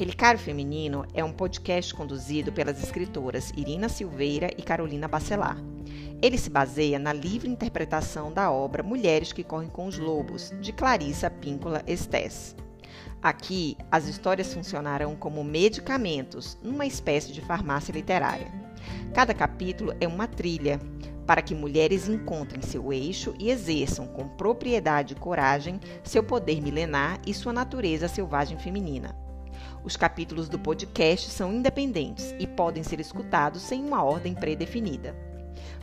Relicário Feminino é um podcast conduzido pelas escritoras Irina Silveira e Carolina Bacelar. Ele se baseia na livre interpretação da obra Mulheres que Correm com os Lobos, de Clarissa Píncola Estés. Aqui, as histórias funcionarão como medicamentos, numa espécie de farmácia literária. Cada capítulo é uma trilha para que mulheres encontrem seu eixo e exerçam com propriedade e coragem seu poder milenar e sua natureza selvagem feminina. Os capítulos do podcast são independentes e podem ser escutados sem uma ordem pré-definida.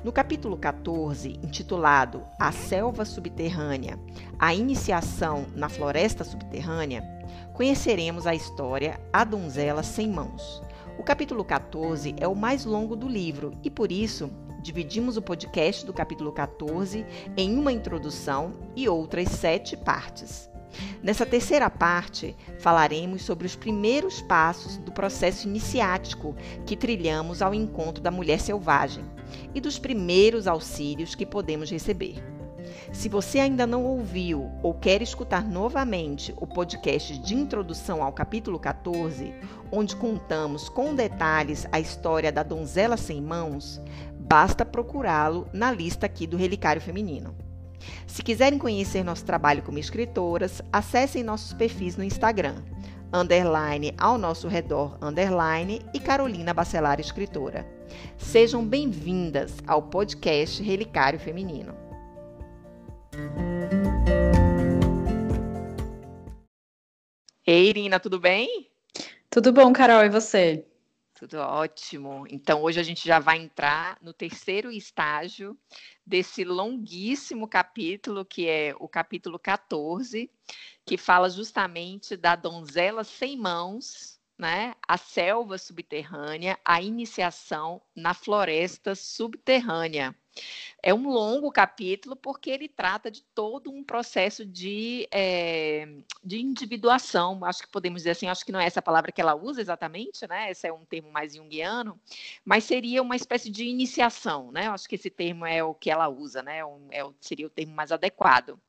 No capítulo 14, intitulado A Selva Subterrânea A Iniciação na Floresta Subterrânea, conheceremos a história A Donzela Sem Mãos. O capítulo 14 é o mais longo do livro e, por isso, dividimos o podcast do capítulo 14 em uma introdução e outras sete partes. Nessa terceira parte, falaremos sobre os primeiros passos do processo iniciático que trilhamos ao encontro da mulher selvagem e dos primeiros auxílios que podemos receber. Se você ainda não ouviu ou quer escutar novamente o podcast de introdução ao capítulo 14, onde contamos com detalhes a história da donzela sem mãos, basta procurá-lo na lista aqui do Relicário Feminino. Se quiserem conhecer nosso trabalho como escritoras, acessem nossos perfis no Instagram, underline ao nosso redor, underline e Carolina Bacelar Escritora. Sejam bem-vindas ao podcast Relicário Feminino. Ei, Irina, tudo bem? Tudo bom, Carol, e você? Tudo ótimo. Então, hoje a gente já vai entrar no terceiro estágio desse longuíssimo capítulo, que é o capítulo 14, que fala justamente da donzela sem mãos, né? A selva subterrânea, a iniciação na floresta subterrânea. É um longo capítulo porque ele trata de todo um processo de, é, de individuação. Acho que podemos dizer assim, acho que não é essa palavra que ela usa exatamente, né? Esse é um termo mais junguiano, mas seria uma espécie de iniciação, né? Acho que esse termo é o que ela usa, né? Um, é, seria o termo mais adequado.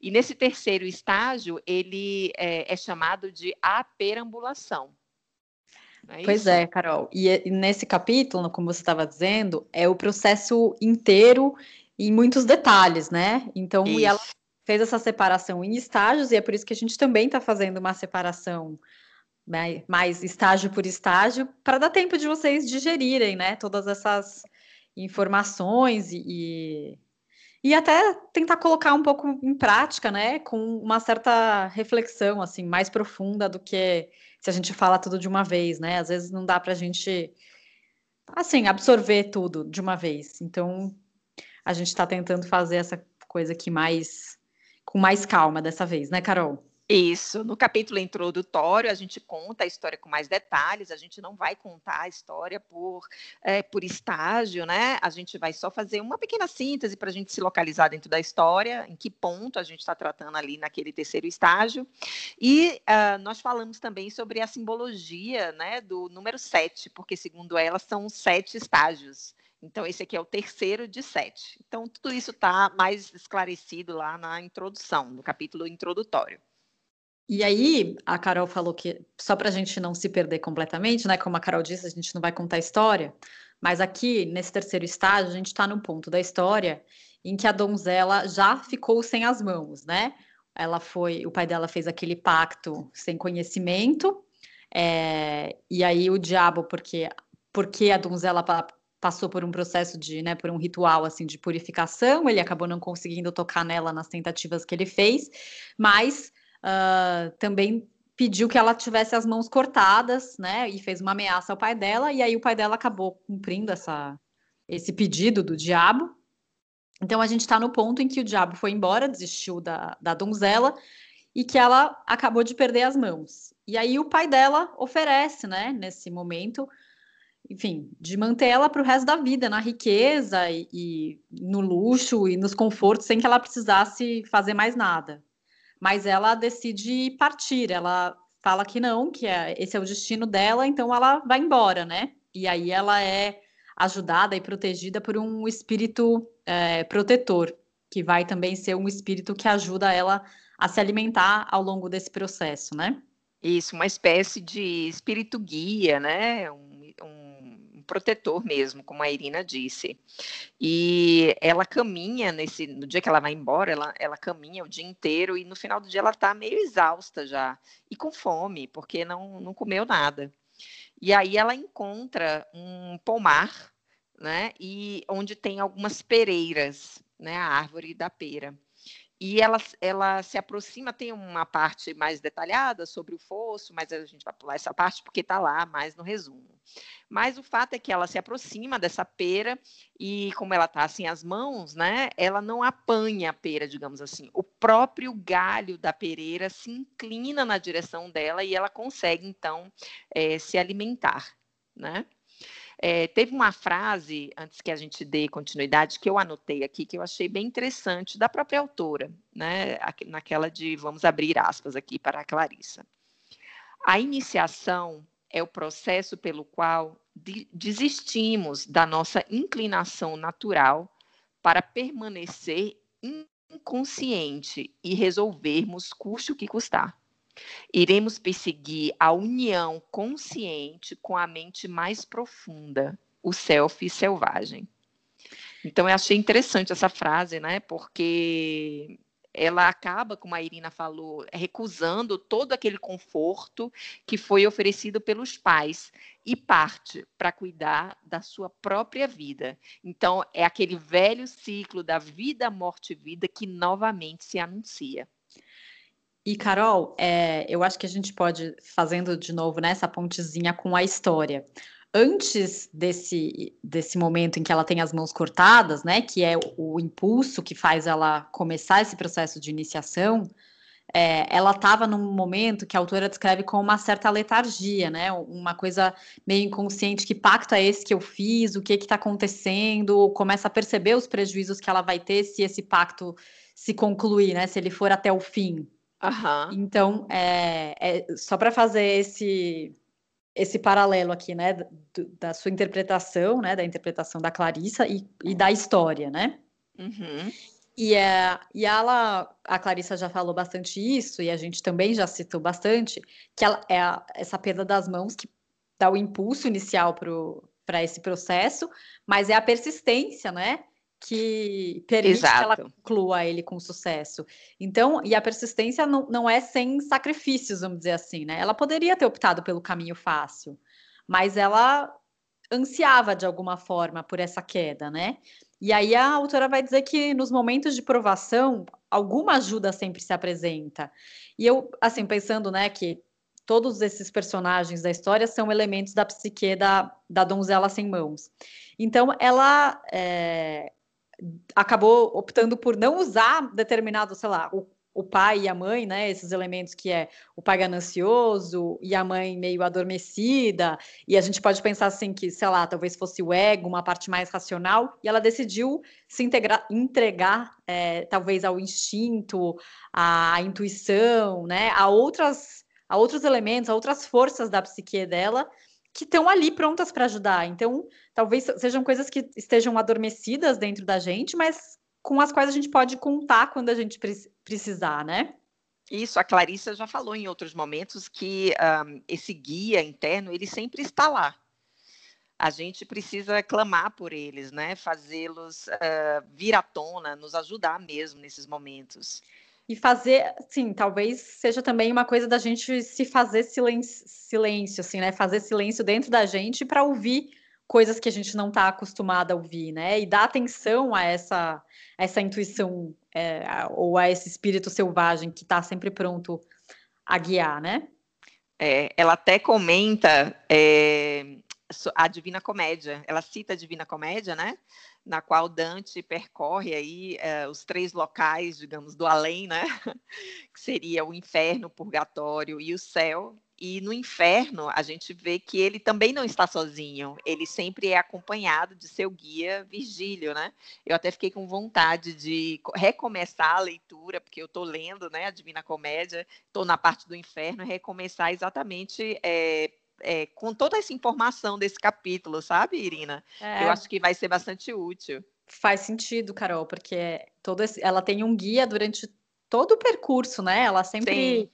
E nesse terceiro estágio, ele é, é chamado de aperambulação. É pois é, Carol. E, e nesse capítulo, como você estava dizendo, é o processo inteiro em muitos detalhes, né? Então, isso. e ela fez essa separação em estágios, e é por isso que a gente também está fazendo uma separação né, mais estágio por estágio, para dar tempo de vocês digerirem, né? Todas essas informações e, e até tentar colocar um pouco em prática, né? Com uma certa reflexão, assim, mais profunda do que se a gente fala tudo de uma vez, né? Às vezes não dá para a gente, assim, absorver tudo de uma vez. Então, a gente está tentando fazer essa coisa aqui mais, com mais calma dessa vez, né, Carol? Isso. No capítulo introdutório, a gente conta a história com mais detalhes, a gente não vai contar a história por, é, por estágio, né? A gente vai só fazer uma pequena síntese para a gente se localizar dentro da história, em que ponto a gente está tratando ali naquele terceiro estágio. E uh, nós falamos também sobre a simbologia né, do número 7, porque, segundo ela, são sete estágios. Então, esse aqui é o terceiro de sete. Então, tudo isso está mais esclarecido lá na introdução, no capítulo introdutório. E aí, a Carol falou que, só para a gente não se perder completamente, né? Como a Carol disse, a gente não vai contar a história, mas aqui, nesse terceiro estágio, a gente está no ponto da história em que a donzela já ficou sem as mãos, né? Ela foi, o pai dela fez aquele pacto sem conhecimento, é, e aí o diabo, porque, porque a donzela passou por um processo de, né, por um ritual assim de purificação, ele acabou não conseguindo tocar nela nas tentativas que ele fez, mas uh, também pediu que ela tivesse as mãos cortadas, né? E fez uma ameaça ao pai dela, e aí o pai dela acabou cumprindo essa, esse pedido do diabo. Então a gente está no ponto em que o diabo foi embora, desistiu da, da donzela, e que ela acabou de perder as mãos. E aí o pai dela oferece, né, nesse momento, enfim, de manter ela para o resto da vida, na riqueza e, e, no luxo e nos confortos, sem que ela precisasse fazer mais nada mas ela decide partir. Ela fala que não, que é, esse é o destino dela, então ela vai embora, né? E aí ela é ajudada e protegida por um espírito é, protetor, que vai também ser um espírito que ajuda ela a se alimentar ao longo desse processo, né? Isso, uma espécie de espírito guia, né? Um, protetor mesmo, como a Irina disse. E ela caminha nesse, no dia que ela vai embora, ela, ela caminha o dia inteiro e no final do dia ela está meio exausta já e com fome, porque não, não comeu nada. E aí ela encontra um pomar, né? E onde tem algumas pereiras, né? A árvore da pera. E ela, ela se aproxima, tem uma parte mais detalhada sobre o fosso, mas a gente vai pular essa parte porque está lá mais no resumo. Mas o fato é que ela se aproxima dessa pera e, como ela está assim as mãos, né, ela não apanha a pera, digamos assim. O próprio galho da pereira se inclina na direção dela e ela consegue, então, é, se alimentar, né? É, teve uma frase, antes que a gente dê continuidade, que eu anotei aqui, que eu achei bem interessante, da própria autora, né? naquela de vamos abrir aspas aqui para a Clarissa. A iniciação é o processo pelo qual de desistimos da nossa inclinação natural para permanecer inconsciente e resolvermos custe o que custar. Iremos perseguir a união consciente com a mente mais profunda, o self selvagem. Então, eu achei interessante essa frase, né? Porque ela acaba, como a Irina falou, recusando todo aquele conforto que foi oferecido pelos pais e parte para cuidar da sua própria vida. Então, é aquele velho ciclo da vida, morte e vida que novamente se anuncia. E, Carol, é, eu acho que a gente pode, fazendo de novo né, essa pontezinha com a história. Antes desse, desse momento em que ela tem as mãos cortadas, né, que é o, o impulso que faz ela começar esse processo de iniciação, é, ela estava num momento que a autora descreve como uma certa letargia, né? Uma coisa meio inconsciente, que pacto é esse que eu fiz, o que está acontecendo, começa a perceber os prejuízos que ela vai ter se esse pacto se concluir, né? Se ele for até o fim. Uhum. Então, é, é só para fazer esse esse paralelo aqui, né, da sua interpretação, né, da interpretação da Clarissa e, e da história, né? Uhum. E, é, e ela, a Clarissa já falou bastante isso, e a gente também já citou bastante, que ela, é a, essa perda das mãos que dá o impulso inicial para esse processo, mas é a persistência, né? Que permite Exato. que ela conclua ele com sucesso. Então, e a persistência não, não é sem sacrifícios, vamos dizer assim, né? Ela poderia ter optado pelo caminho fácil, mas ela ansiava de alguma forma por essa queda, né? E aí a autora vai dizer que nos momentos de provação, alguma ajuda sempre se apresenta. E eu, assim, pensando, né, que todos esses personagens da história são elementos da psique da, da donzela sem mãos. Então, ela é, acabou optando por não usar determinado, sei lá, o, o pai e a mãe, né? Esses elementos que é o pai ganancioso e a mãe meio adormecida. E a gente pode pensar assim que, sei lá, talvez fosse o ego, uma parte mais racional, e ela decidiu se integrar, entregar, é, talvez ao instinto, à, intuição, né? A outras, a outros elementos, a outras forças da psique dela que estão ali prontas para ajudar. Então, talvez sejam coisas que estejam adormecidas dentro da gente, mas com as quais a gente pode contar quando a gente precisar, né? Isso, a Clarissa já falou em outros momentos que um, esse guia interno, ele sempre está lá. A gente precisa clamar por eles, né? Fazê-los uh, vir à tona, nos ajudar mesmo nesses momentos. E fazer, sim, talvez seja também uma coisa da gente se fazer silêncio, silêncio assim, né? Fazer silêncio dentro da gente para ouvir coisas que a gente não está acostumada a ouvir, né? E dar atenção a essa, essa intuição é, ou a esse espírito selvagem que está sempre pronto a guiar, né? É, ela até comenta é, a Divina Comédia, ela cita a Divina Comédia, né? Na qual Dante percorre aí é, os três locais, digamos, do além, né? Que seria o inferno, o purgatório e o céu. E no inferno, a gente vê que ele também não está sozinho, ele sempre é acompanhado de seu guia Virgílio, né? Eu até fiquei com vontade de recomeçar a leitura, porque eu estou lendo né, a Divina Comédia, estou na parte do inferno, recomeçar exatamente é, é, com toda essa informação desse capítulo, sabe, Irina? É. Eu acho que vai ser bastante útil. Faz sentido, Carol, porque todo esse, ela tem um guia durante todo o percurso, né? Ela sempre. Sim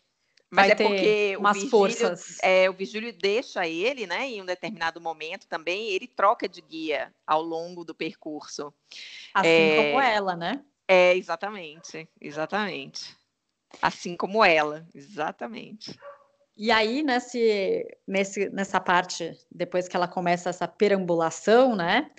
Mas vai é porque umas o Virgílio, forças. É, o Virgílio deixa ele, né? Em um determinado momento também, ele troca de guia ao longo do percurso. Assim é, como ela, né? É, exatamente, exatamente. Assim como ela, exatamente. E aí, nesse, nesse, nessa parte, depois que ela começa essa perambulação, né?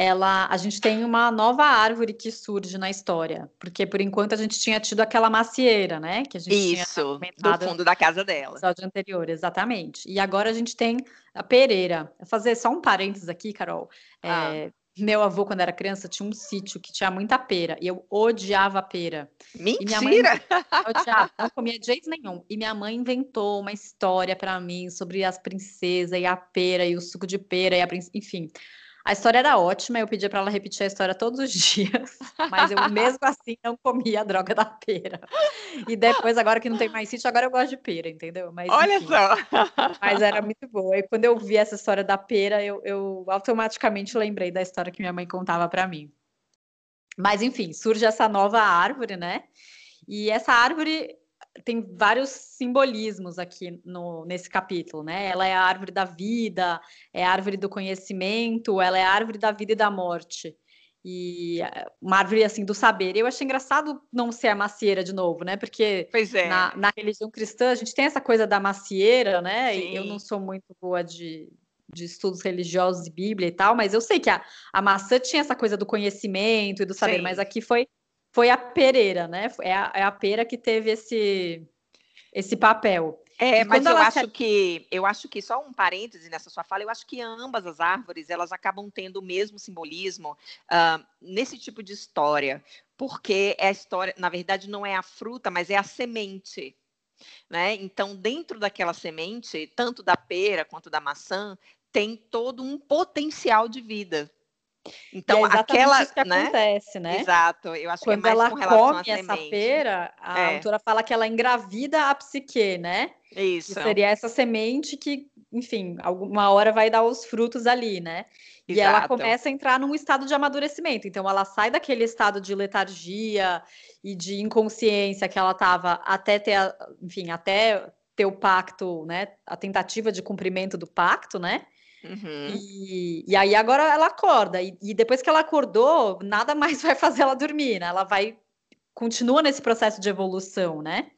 ela, a gente tem uma nova árvore que surge na história, porque por enquanto a gente tinha tido aquela macieira, né? Que a gente Isso, tinha do fundo da casa dela. No episódio anterior, exatamente. E agora a gente tem a pereira. Vou fazer só um parênteses aqui, Carol. Ah. É, meu avô, quando era criança, tinha um sítio que tinha muita pera. E eu odiava pera. Mentira! Mãe, odiava, não comia de jeito nenhum. E minha mãe inventou uma história para mim sobre as princesas e a pera e o suco de pera e a enfim. A história era ótima, eu pedia para ela repetir a história todos os dias, mas eu mesmo assim não comia a droga da pera. E depois, agora que não tem mais sítio, agora eu gosto de pera, entendeu? Mas, Olha enfim, só! Mas era muito boa. E quando eu vi essa história da pera, eu, eu automaticamente lembrei da história que minha mãe contava para mim. Mas enfim, surge essa nova árvore, né? E essa árvore tem vários simbolismos aqui no, nesse capítulo, né? Ela é a árvore da vida, é a árvore do conhecimento, ela é a árvore da vida e da morte. E eh, uma árvore assim do saber. Eu achei engraçado não ser a macieira de novo, né? Porque é. na, na, religião cristã a gente tem essa coisa da macieira, né? Sim. E eu não sou muito boa de, de estudos religiosos e Bíblia e tal, mas eu sei que a, a maçã tinha essa coisa do conhecimento e do saber, Sim. mas aqui foi foi a pereira, né? É a, é a pera que teve esse, esse papel. É, mas eu acho que eu acho que só um parêntese nessa sua fala, eu acho que ambas as árvores elas acabam tendo o mesmo simbolismo uh, nesse tipo de história, porque é a história, na verdade, não é a fruta, mas é a semente. Né? Então, dentro daquela semente, tanto da pera quanto da maçã, tem todo um potencial de vida. Então, é aquela. Isso que né? acontece, né? Exato, eu acho Quando que é mais ela com come essa pera, a é. autora fala que ela engravida a psique, né? Isso. Que seria essa semente que, enfim, alguma hora vai dar os frutos ali, né? E Exato. ela começa a entrar num estado de amadurecimento. Então, ela sai daquele estado de letargia e de inconsciência que ela estava até ter, enfim, até ter o pacto, né? A tentativa de cumprimento do pacto, né? Uhum. E, e aí agora ela acorda. E, e, depois que ela acordou, nada mais vai fazer ela dormir, né? Ela vai. Continua nesse processo de evolução, né?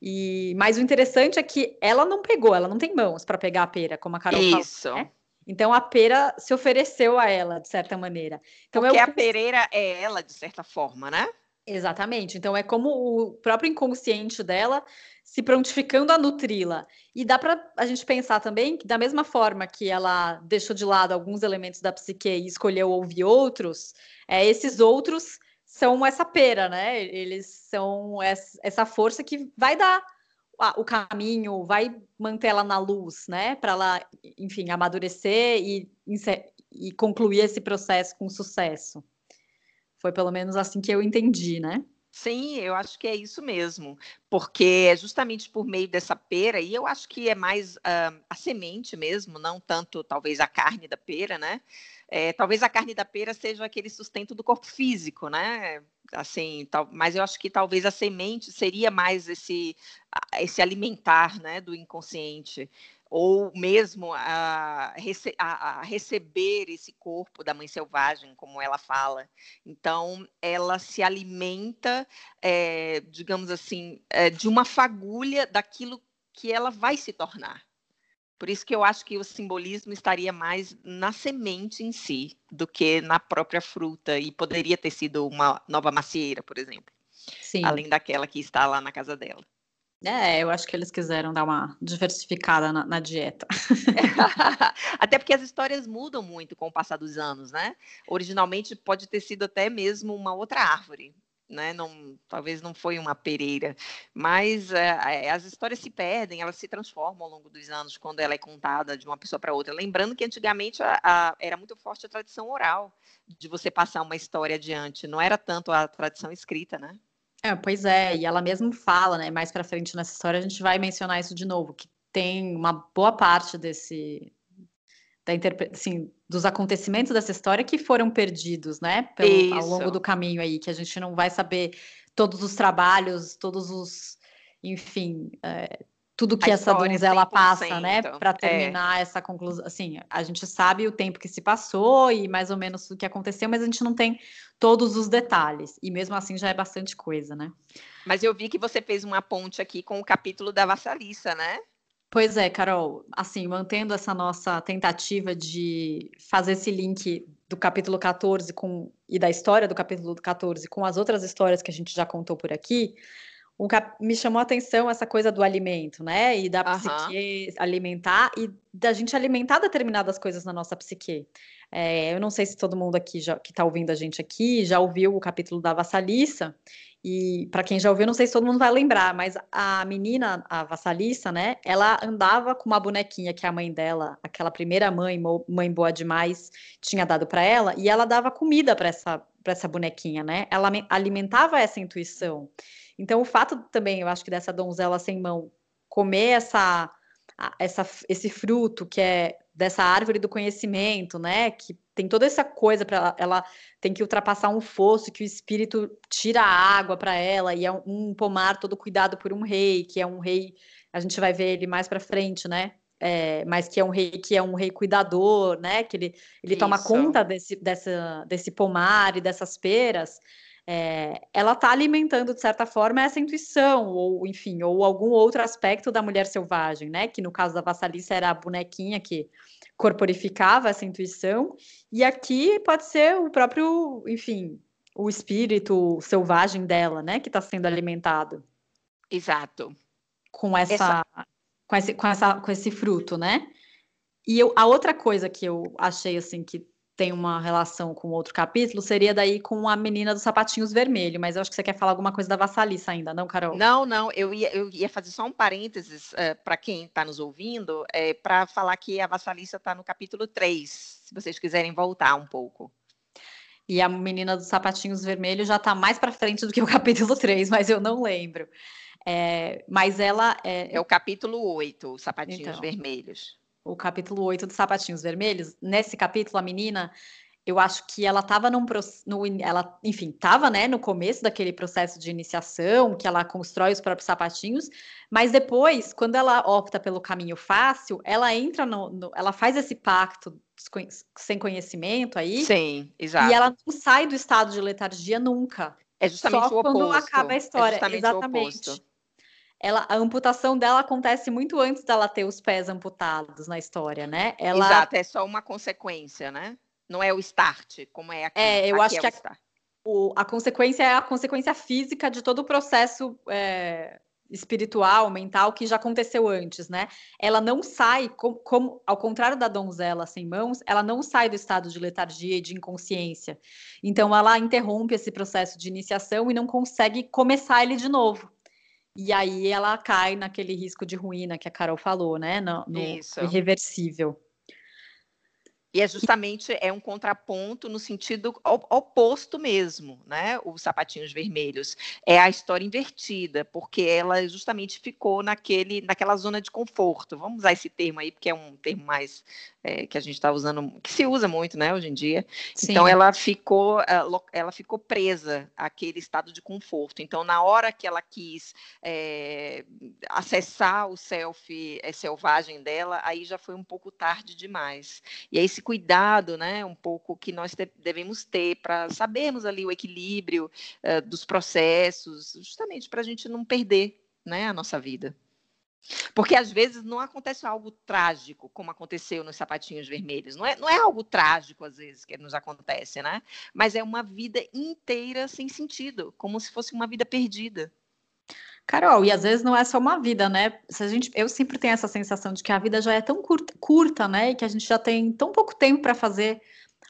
E, mas o interessante é que ela não pegou, ela não tem mãos para pegar a pera, como a Carol Isso. falou. Né? Então a pera se ofereceu a ela, de certa maneira. Então, Porque eu... a pereira é ela, de certa forma, né? Exatamente. Então é como o próprio inconsciente dela se prontificando a nutri-la. E dá para a gente pensar também que, da mesma forma que ela deixou de lado alguns elementos da psique e escolheu ouvir outros, é, esses outros são essa pera, né? Eles são essa força que vai dar o caminho, vai manter ela na luz, né? Para ela, enfim, amadurecer e, e concluir esse processo com sucesso. Foi pelo menos assim que eu entendi, né? Sim, eu acho que é isso mesmo, porque é justamente por meio dessa pera, e eu acho que é mais uh, a semente mesmo, não tanto talvez a carne da pera, né? É, talvez a carne da pera seja aquele sustento do corpo físico, né? Assim, tal, mas eu acho que talvez a semente seria mais esse, esse alimentar, né, do inconsciente ou mesmo a, rece a, a, receber esse corpo da mãe selvagem, como ela fala. Então, ela se alimenta, é, digamos assim, é, de uma fagulha daquilo que ela vai se tornar. Por isso que eu acho que o simbolismo estaria mais na semente em si do que na própria fruta e poderia ter sido uma nova macieira, por exemplo, Sim. além daquela que está lá na casa dela. É, eu acho que eles quiseram dar uma diversificada na, na dieta. até porque as histórias mudam muito com o passar dos anos, né? Originalmente pode ter sido até mesmo uma outra árvore, né? Não, talvez não foi uma pereira, mas é, as histórias se perdem, elas se transformam ao longo dos anos quando ela é contada de uma pessoa para outra. Lembrando que antigamente a, a, era muito forte a tradição oral de você passar uma história adiante, não era tanto a tradição escrita, né? É, pois é, e ela mesmo fala, né? Mais para frente nessa história a gente vai mencionar isso de novo, que tem uma boa parte desse da assim, dos acontecimentos dessa história que foram perdidos, né? Pelo, ao longo do caminho aí, que a gente não vai saber todos os trabalhos, todos os enfim, é, tudo que essa donzela passa, né, para é. terminar é. essa conclusão. Assim, a gente sabe o tempo que se passou e mais ou menos o que aconteceu, mas a gente não tem todos os detalhes. E mesmo assim já é bastante coisa, né? Mas eu vi que você fez uma ponte aqui com o capítulo da Vassalissa, né? Pois é, Carol. Assim, mantendo essa nossa tentativa de fazer esse link do capítulo 14 com, e da história do capítulo 14 com as outras histórias que a gente já contou por aqui, um cap... me chamou a atenção essa coisa do alimento, né? E da uhum. psique alimentar e da gente alimentar determinadas coisas na nossa psique. É, eu não sei se todo mundo aqui já, que está ouvindo a gente aqui já ouviu o capítulo da vassalissa. E para quem já ouviu, não sei se todo mundo vai lembrar, mas a menina, a vassalissa, né? Ela andava com uma bonequinha que a mãe dela, aquela primeira mãe, mãe boa demais, tinha dado para ela, e ela dava comida para essa, essa bonequinha, né? Ela alimentava essa intuição. Então, o fato também, eu acho que dessa donzela sem mão comer essa, essa, esse fruto que é dessa árvore do conhecimento, né? Que tem toda essa coisa para ela, ela tem que ultrapassar um fosso que o espírito tira a água para ela e é um, um, pomar todo cuidado por um rei, que é um rei, a gente vai ver ele mais para frente, né? É, mas que é um rei que é um rei cuidador, né? Que ele, ele toma conta desse, dessa, desse pomar e dessas peras é, ela está alimentando, de certa forma, essa intuição, ou enfim, ou algum outro aspecto da mulher selvagem, né? Que no caso da Vassalissa era a bonequinha que corporificava essa intuição, e aqui pode ser o próprio, enfim, o espírito selvagem dela, né? Que está sendo alimentado. Exato. Com essa, essa... Com, esse, com, essa, com esse fruto, né? E eu, a outra coisa que eu achei assim que tem uma relação com outro capítulo, seria daí com a menina dos sapatinhos vermelhos, mas eu acho que você quer falar alguma coisa da Vassalissa ainda, não, Carol? Não, não, eu ia, eu ia fazer só um parênteses eh, para quem está nos ouvindo, é, para falar que a Vassalissa está no capítulo 3, se vocês quiserem voltar um pouco. E a menina dos sapatinhos vermelhos já está mais para frente do que o capítulo 3, mas eu não lembro. É, mas ela. É... é o capítulo 8, os sapatinhos então, vermelhos o capítulo 8 dos Sapatinhos Vermelhos, nesse capítulo, a menina, eu acho que ela estava num no, ela, enfim, estava, né, no começo daquele processo de iniciação, que ela constrói os próprios sapatinhos, mas depois, quando ela opta pelo caminho fácil, ela entra no, no ela faz esse pacto sem conhecimento aí. Sim, exato. E ela não sai do estado de letargia nunca. É justamente Só o oposto. quando acaba a história, é exatamente ela, a amputação dela acontece muito antes dela ter os pés amputados na história, né? Ela... Exato, é só uma consequência, né? Não é o start, como é aqui. É, eu aqui acho é que a, o, a, consequência é a consequência física de todo o processo é, espiritual, mental que já aconteceu antes, né? Ela não sai, como, como, ao contrário da donzela sem mãos, ela não sai do estado de letargia e de inconsciência. Então, ela interrompe esse processo de iniciação e não consegue começar ele de novo. E aí ela cai naquele risco de ruína que a Carol falou, né? No, no irreversível. E é justamente é um contraponto no sentido oposto mesmo, né? Os sapatinhos vermelhos é a história invertida, porque ela justamente ficou naquele, naquela zona de conforto. Vamos usar esse termo aí, porque é um termo mais é, que a gente está usando, que se usa muito, né, hoje em dia. Sim. Então ela ficou, ela ficou presa àquele estado de conforto. Então na hora que ela quis é, acessar o self é, selvagem dela, aí já foi um pouco tarde demais. E é esse cuidado, né, um pouco que nós devemos ter para sabermos ali o equilíbrio uh, dos processos, justamente para a gente não perder, né, a nossa vida. Porque às vezes não acontece algo trágico, como aconteceu nos sapatinhos vermelhos. Não é, não é algo trágico, às vezes, que nos acontece, né? Mas é uma vida inteira sem sentido, como se fosse uma vida perdida. Carol, e às vezes não é só uma vida, né? Se a gente, eu sempre tenho essa sensação de que a vida já é tão curta, curta né? E que a gente já tem tão pouco tempo para fazer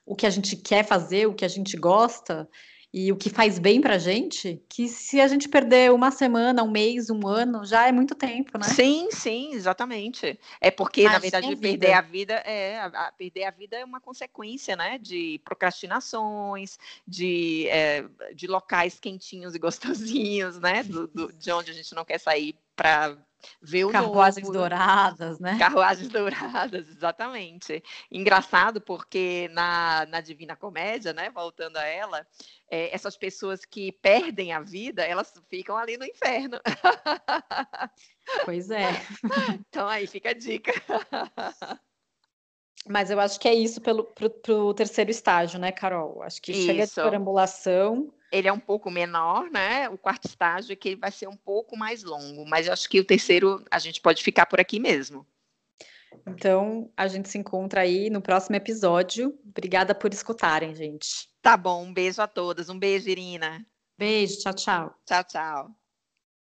o que a gente quer fazer, o que a gente gosta e o que faz bem pra gente, que se a gente perder uma semana, um mês, um ano, já é muito tempo, né? Sim, sim, exatamente. É porque, Mas na verdade, perder a vida é a, perder a vida é uma consequência, né? De procrastinações, de, é, de locais quentinhos e gostosinhos, né? Do, do, de onde a gente não quer sair para Ver o Carruagens novo, douradas, né? Carruagens douradas, exatamente. Engraçado porque na, na Divina Comédia, né, voltando a ela, é, essas pessoas que perdem a vida, elas ficam ali no inferno. Pois é. Então aí fica a dica. Mas eu acho que é isso pelo, pro, pro terceiro estágio, né, Carol? Acho que chega de Isso. perambulação. Ele é um pouco menor, né? O quarto estágio é que ele vai ser um pouco mais longo, mas eu acho que o terceiro a gente pode ficar por aqui mesmo. Então, a gente se encontra aí no próximo episódio. Obrigada por escutarem, gente. Tá bom, um beijo a todas. Um beijo, Irina. Beijo, tchau, tchau. Tchau, tchau.